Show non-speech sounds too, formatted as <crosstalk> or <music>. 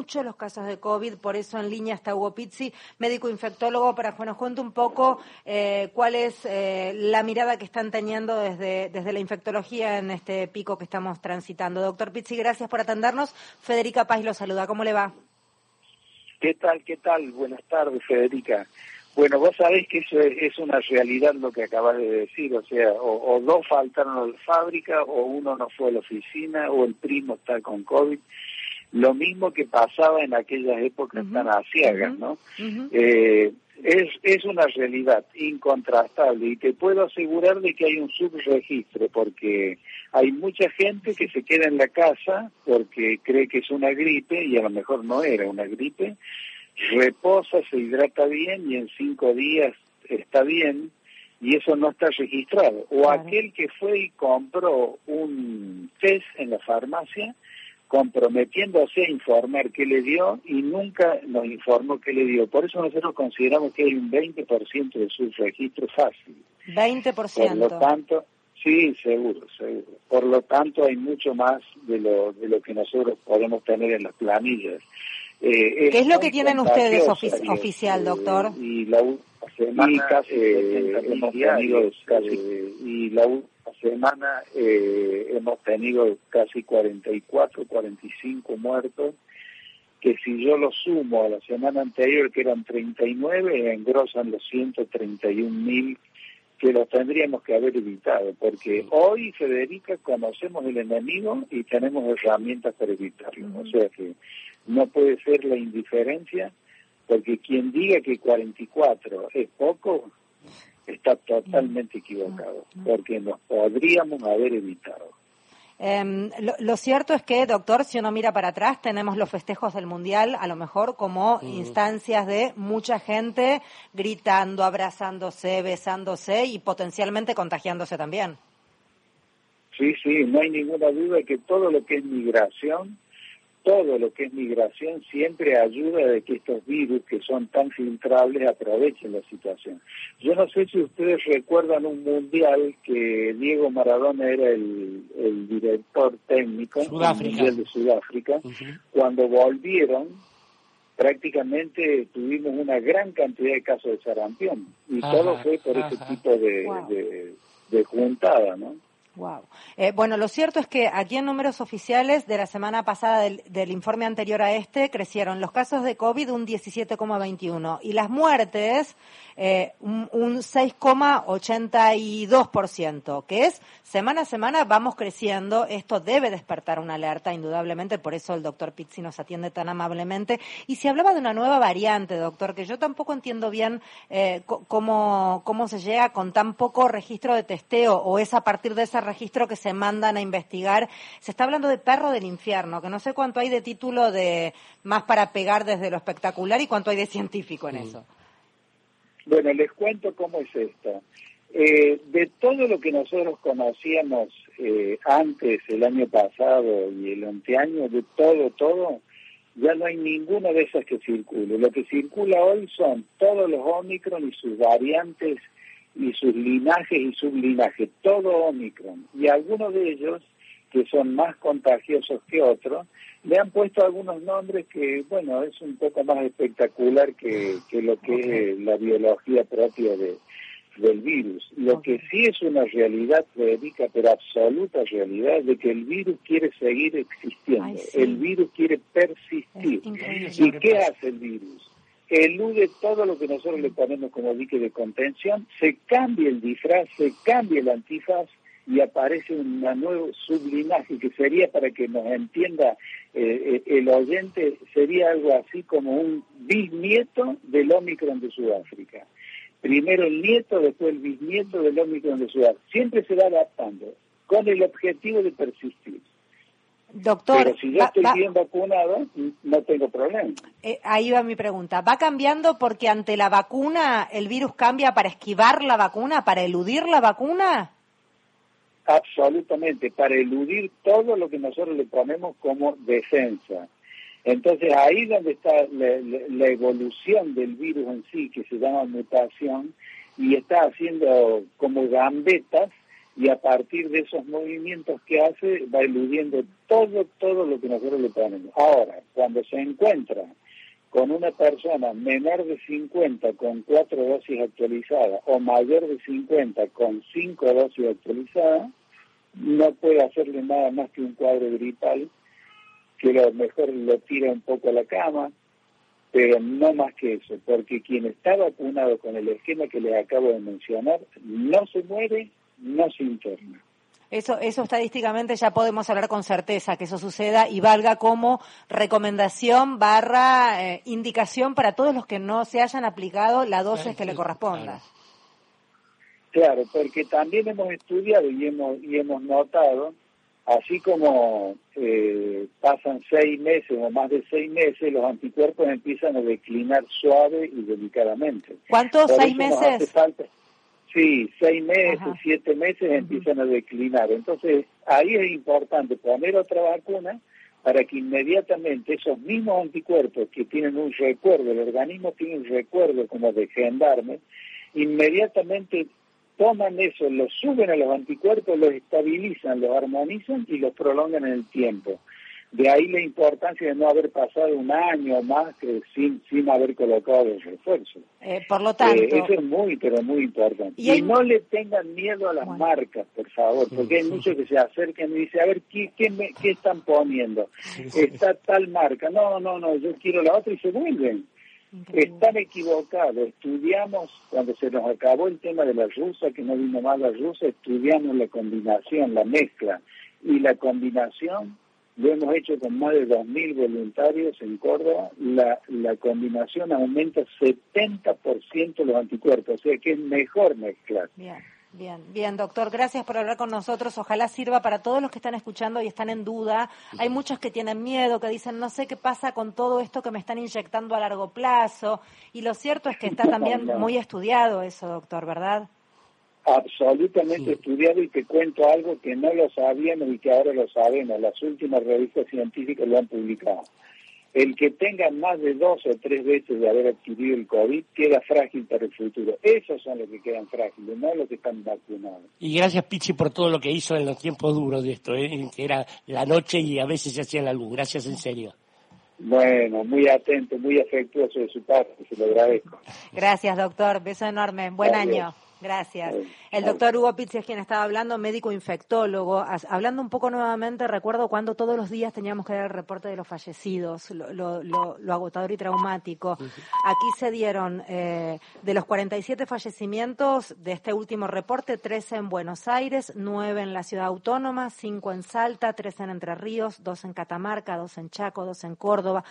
mucho los casos de COVID, por eso en línea está Hugo Pizzi, médico infectólogo, para que nos cuente un poco eh, cuál es eh, la mirada que están teniendo desde, desde la infectología en este pico que estamos transitando. Doctor Pizzi, gracias por atendernos. Federica Paz lo saluda. ¿Cómo le va? ¿Qué tal? ¿Qué tal? Buenas tardes, Federica. Bueno, vos sabés que eso es, una realidad lo que acabas de decir, o sea, o, dos faltaron a la fábrica, o uno no fue a la oficina, o el primo está con COVID. Lo mismo que pasaba en aquellas épocas tan asiagas, ¿no? eh, es, es una realidad incontrastable y te puedo asegurar de que hay un subregistro porque hay mucha gente que se queda en la casa porque cree que es una gripe y a lo mejor no era una gripe, reposa, se hidrata bien y en cinco días está bien y eso no está registrado. O aquel que fue y compró un test en la farmacia comprometiéndose a informar qué le dio y nunca nos informó qué le dio. Por eso nosotros consideramos que hay un 20% de su registro fácil. 20%. Por lo tanto, sí, seguro, seguro. Por lo tanto, hay mucho más de lo, de lo que nosotros podemos tener en las planillas. Eh, ¿Qué es, lo que tienen ustedes oficial, doctor? Y la semana eh, hemos tenido casi, y la semana eh, hemos tenido casi 44, 45 muertos, que si yo lo sumo a la semana anterior, que eran 39, engrosan los 131 mil que los tendríamos que haber evitado, porque hoy, Federica, conocemos el enemigo y tenemos herramientas para evitarlo. O sea que no puede ser la indiferencia, porque quien diga que 44 es poco, está totalmente equivocado, porque nos podríamos haber evitado. Em, lo, cierto es que, doctor, si uno mira para atrás, tenemos los festejos del Mundial, a lo mejor como instancias de mucha gente gritando, abrazándose, besándose y potencialmente contagiándose también. Sí, sí, no hay ninguna duda de que todo lo que es migración todo lo que es migración siempre ayuda de que estos virus que son tan filtrables aprovechen la situación. Yo no sé si ustedes recuerdan un mundial que Diego Maradona era el, director técnico del mundial de Sudáfrica. Cuando volvieron, prácticamente tuvimos una gran cantidad de casos de sarampión y todo fue por ese tipo de, de juntada, ¿no? Wow. Eh, bueno, lo cierto es que aquí en números oficiales de la semana pasada del, informe anterior a este crecieron los casos de COVID un 17,21 y las muertes eh, un, un 6,82%, que es semana a semana vamos creciendo. Esto debe despertar una alerta, indudablemente, por eso el doctor Pizzi nos atiende tan amablemente. Y se hablaba de una nueva variante, doctor, que yo tampoco entiendo bien eh, cómo, cómo se llega con tan poco registro de testeo o es a partir de esa registro que se mandan a investigar. Se está hablando de perro del infierno, que no sé cuánto hay de título de más para pegar desde lo espectacular y cuánto hay de científico en eso. Bueno, les cuento cómo es esto. Eh, de todo lo que nosotros conocíamos eh, antes, el año pasado y el anteaño, de todo, todo, ya no hay ninguna de esas que circule. Lo que circula hoy son todos los Omicron y sus variantes y sus linajes y sublinajes, todo Omicron. Y algunos de ellos, que son más contagiosos que otros, le han puesto algunos nombres que, bueno, es un poco más espectacular que, que lo que es la biología propia de, del virus. Lo que sí es una realidad, Federica, pero absoluta realidad, de que el virus quiere seguir existiendo. El virus quiere persistir. ¿Y qué hace el virus? Elude todo lo que nosotros le ponemos como dique de contención, se cambia el disfraz, se cambia el antifaz y aparece un nuevo sublinaje que sería para que nos entienda eh, eh, el oyente, sería algo así como un bisnieto del Omicron de Sudáfrica. Primero el nieto, después el bisnieto del Omicron de Sudáfrica. Siempre se va adaptando con el objetivo de persistir. Doctor, Pero si yo estoy bien vacunado, no tengo problema. Eh, ahí va mi pregunta. ¿Va cambiando porque ante la vacuna el virus cambia para esquivar la vacuna, para eludir la vacuna? Absolutamente, para eludir todo lo que nosotros le ponemos como defensa. Entonces ahí donde está la, evolución del virus en sí, que se llama mutación, y está haciendo como gambetas y a partir de esos movimientos que hace va eludiendo todo, todo lo que nosotros le ponemos. Ahora, cuando se encuentra con una persona menor de 50 con cuatro dosis actualizadas o mayor de 50 con cinco dosis actualizadas, no puede hacerle nada más que un cuadro gripal, que lo mejor lo tira un poco a la cama, pero no más que eso, porque quien está vacunado con el esquema que les acabo de mencionar no se muere, no se interna. Eso, eso estadísticamente ya podemos hablar con certeza que eso suceda y valga como recomendación barra eh, indicación para todos los que no se hayan aplicado la dosis que le corresponda. Claro, porque también hemos estudiado y hemos, y hemos notado, así como eh, pasan seis meses o más de seis meses, los anticuerpos empiezan a declinar suave y delicadamente. ¿Cuántos? ¿Seis meses? Sí, seis meses, siete meses empiezan a declinar. Entonces, ahí es importante poner otra vacuna para que inmediatamente esos mismos anticuerpos que tienen un recuerdo, el organismo tiene un recuerdo como de gendarme, inmediatamente toman eso, lo suben a los anticuerpos, los estabilizan, los armonizan y los prolongan en el tiempo. De ahí la importancia de no haber pasado un año más que sin, sin haber colocado el refuerzo. Eh, por lo tanto. Eh, eso es muy, pero muy importante. Y, no le tengan miedo a las marcas, por favor, porque hay muchos que se acercan y dicen, a ver, ¿qué, qué, qué están poniendo? Está tal marca. No, no, no, yo quiero la otra y se vuelven. Están equivocados. Estudiamos, cuando se nos acabó el tema de la rusa, que no vino más la rusa, estudiamos la combinación, la mezcla. Y la combinación lo hemos hecho con más de 2.000 voluntarios en Córdoba. La, la combinación aumenta 70% los anticuerpos, o sea que es mejor mezclar. Bien. Bien, bien, doctor, gracias por hablar con nosotros. Ojalá sirva para todos los que están escuchando y están en duda. Hay muchos que tienen miedo, que dicen, no sé qué pasa con todo esto que me están inyectando a largo plazo. Y lo cierto es que está <laughs> también muy estudiado eso, doctor, ¿verdad? Absolutamente estudiado y te cuento algo que no lo sabíamos y que ahora lo sabemos. Las últimas revistas científicas lo han publicado. El que tenga más de dos o tres veces de haber adquirido el COVID queda frágil para el futuro. Esos son los que quedan frágiles, no los que están vacunados. Y gracias, Pichi, por todo lo que hizo en los tiempos duros de esto, ¿eh? que era la noche y a veces se hacía la luz. Gracias en serio. Bueno, muy atento, muy afectuoso de su parte, se lo agradezco. Gracias, doctor. Beso enorme. Buen año. Gracias. El doctor Hugo Pizzi es quien estaba hablando, médico infectólogo. Hablando un poco nuevamente, recuerdo cuando todos los días teníamos que dar el reporte de los fallecidos, lo, lo, agotador y traumático. Aquí se dieron eh, de los 47 fallecimientos de este último reporte, 13 en Buenos Aires, 9 en la ciudad autónoma, 5 en Salta, 3 en Entre Ríos, 2 en Catamarca, 2 en Chaco, 2 en Córdoba,